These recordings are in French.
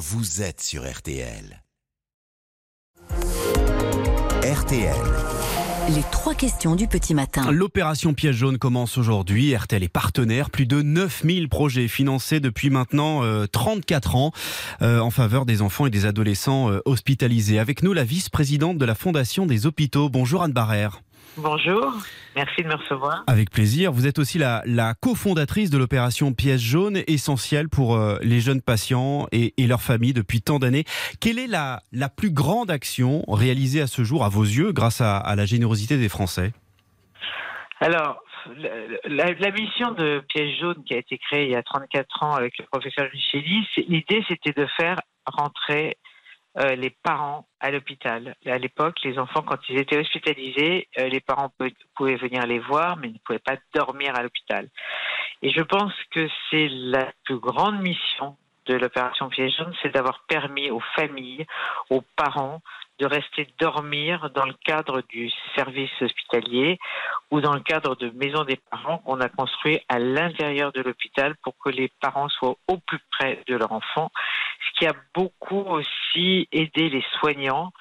vous êtes sur RTL. RTL. Les trois questions du petit matin. L'opération Piège jaune commence aujourd'hui. RTL est partenaire. Plus de 9000 projets financés depuis maintenant 34 euh, ans euh, en faveur des enfants et des adolescents euh, hospitalisés. Avec nous, la vice-présidente de la Fondation des hôpitaux. Bonjour Anne Barrère. Bonjour, merci de me recevoir. Avec plaisir. Vous êtes aussi la, la cofondatrice de l'opération Pièce jaune, essentielle pour euh, les jeunes patients et, et leurs familles depuis tant d'années. Quelle est la, la plus grande action réalisée à ce jour, à vos yeux, grâce à, à la générosité des Français? Alors, la, la, mission de Pièce jaune qui a été créée il y a 34 ans avec le professeur Micheli, l'idée c'était de faire rentrer euh, les parents à l'hôpital. À l'époque, les enfants, quand ils étaient hospitalisés, euh, les parents pouvaient venir les voir, mais ne pouvaient pas dormir à l'hôpital. Et je pense que c'est la plus grande mission de l'opération Piège jaune, c'est d'avoir permis aux familles, aux parents de rester dormir dans le cadre du service hospitalier ou dans le cadre de maisons des parents qu'on a construit à l'intérieur de l'hôpital pour que les parents soient au plus près de leur enfant, ce qui a beaucoup aussi aidé les soignants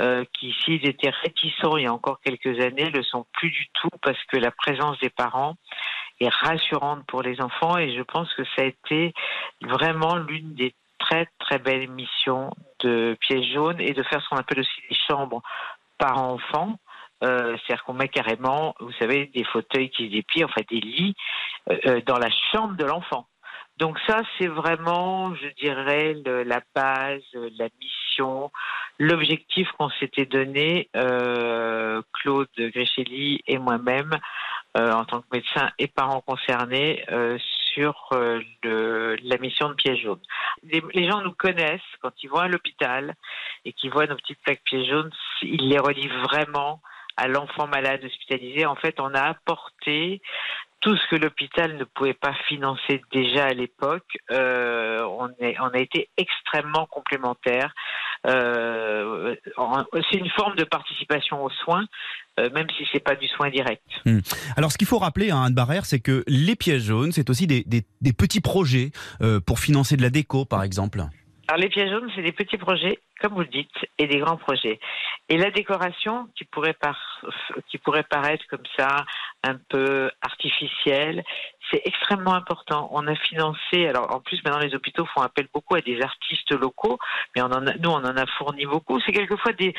euh, qui, s'ils étaient réticents il y a encore quelques années, le sont plus du tout parce que la présence des parents est rassurante pour les enfants et je pense que ça a été vraiment l'une des très très belles missions de Piège jaune et de faire ce qu'on appelle aussi des chambres par enfant. Euh, C'est-à-dire qu'on met carrément, vous savez, des fauteuils qui se déplient, enfin des lits, euh, euh dans la chambre de l'enfant. Donc ça, c'est vraiment, je dirais, la base, la mission, l'objectif qu'on s'était donné, euh, Claude Gréchelli et moi-même, euh, en tant que médecin et parents concernés, euh, sur euh, le, la mission de piège jaune. Les, les, gens nous connaissent quand ils vont à l'hôpital et qu'ils voient nos petites plaques pièges jaunes, ils les relient vraiment à l'enfant malade hospitalisé. En fait, on a apporté tout ce que l'hôpital ne pouvait pas financer déjà à l'époque, euh, on, on, a été extrêmement complémentaires. Euh, c'est une forme de participation aux soins, euh, même si c'est pas du soin direct. Hmm. Alors, ce qu'il faut rappeler à hein, Anne Barrère, c'est que les pièges jaunes, c'est aussi des, des, des petits projets pour financer de la déco, par exemple. Alors les pièges jaunes, c'est des petits projets, comme vous le dites, et des grands projets. Et la décoration, qui pourrait, par... qui pourrait paraître comme ça, un peu artificielle, c'est extrêmement important. On a financé, alors en plus maintenant les hôpitaux font appel beaucoup à des artistes locaux, mais on en a, nous on en a fourni beaucoup. C'est quelquefois des,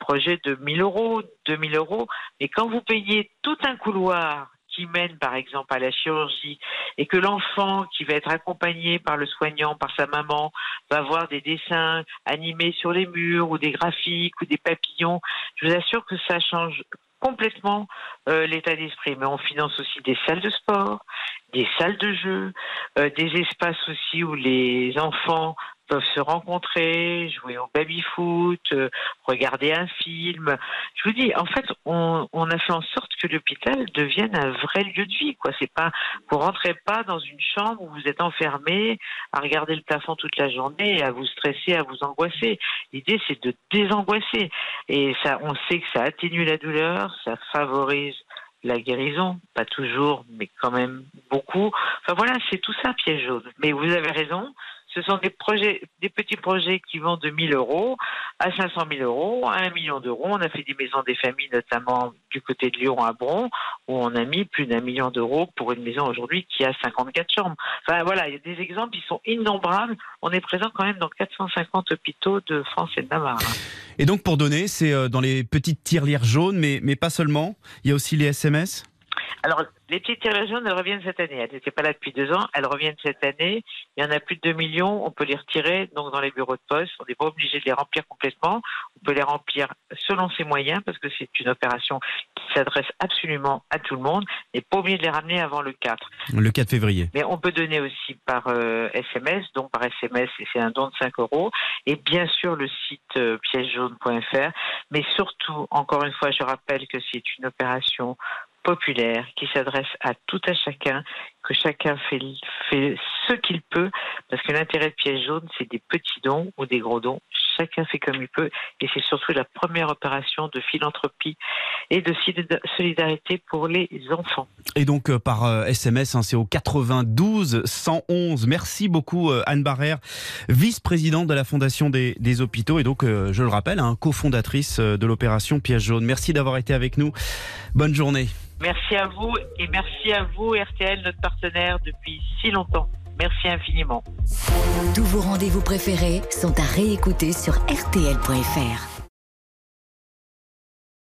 projets de 1000 euros, 2000 euros, mais quand vous payez tout un couloir qui mène par exemple à la chirurgie et que l'enfant qui va être accompagné par le soignant, par sa maman, va voir des dessins animés sur les murs ou des graphiques ou des papillons, je vous assure que ça change complètement euh, l'état d'esprit. Mais on finance aussi des salles de sport, des salles de jeu, euh, des espaces aussi où les enfants peuvent se rencontrer, jouer au baby-foot, euh, regarder un film. Je vous dis, en fait, on, on a fait en sorte que l'hôpital devienne un vrai lieu de vie. Quoi, c'est pas, vous rentrez pas dans une chambre où vous êtes enfermé à regarder le plafond toute la journée à vous stresser, à vous angoisser. L'idée, c'est de désangoisser. Et ça, on sait que ça atténue la douleur, ça favorise la guérison, pas toujours, mais quand même beaucoup. Enfin voilà, c'est tout ça piège jaune. Mais vous avez raison, ce sont des projets, des petits projets qui vont de 1000 euros à 500 000 euros, à 1 million d'euros. On a fait des maisons des familles, notamment du côté de Lyon à Bron, où on a mis plus d'un million d'euros pour une maison aujourd'hui qui a 54 chambres. Enfin voilà, il y a des exemples, ils sont innombrables. On est présent quand même dans 450 hôpitaux de France et de Navarre. Et donc pour donner, c'est euh, dans les petites tirelires jaunes, mais, mais pas seulement. Il y a aussi les SMS alors, les petites tirelires jaunes, elles reviennent cette année. Elles n'étaient pas là depuis deux ans. Elles reviennent cette année. Il y en a plus de 2 millions. On peut les retirer donc dans les bureaux de poste. On n'est pas obligé de les remplir complètement. On peut les remplir selon ses moyens parce que c'est une opération qui s'adresse absolument à tout le monde. Et pas obligé de les ramener avant le 4. Le 4 février. Mais on peut donner aussi par euh, SMS. Donc par SMS, c'est un don de 5 euros. Et bien sûr, le site euh, piègejaune.fr. Mais surtout, encore une fois, je rappelle que c'est une opération populaire qui s'adresse à tout à chacun, que chacun fait, fait ce qu'il peut, parce que l'intérêt de piège jaune, c'est des petits dons ou des gros dons. chacun fait comme il peut. Et c'est surtout la première opération de philanthropie et de solidarité pour les enfants. Et donc euh, par SMS, hein, c'est au 92 111. Merci beaucoup Anne Barrère, vice-présidente de la Fondation des, hôpitaux et donc, je le rappelle, hein, cofondatrice de l'opération Piège jaune. Merci d'avoir été avec nous. Bonne journée. Merci à vous et merci à vous RTL, notre partenaire depuis si longtemps. Merci infiniment. Tous vos rendez-vous préférés sont à réécouter sur rtl.fr.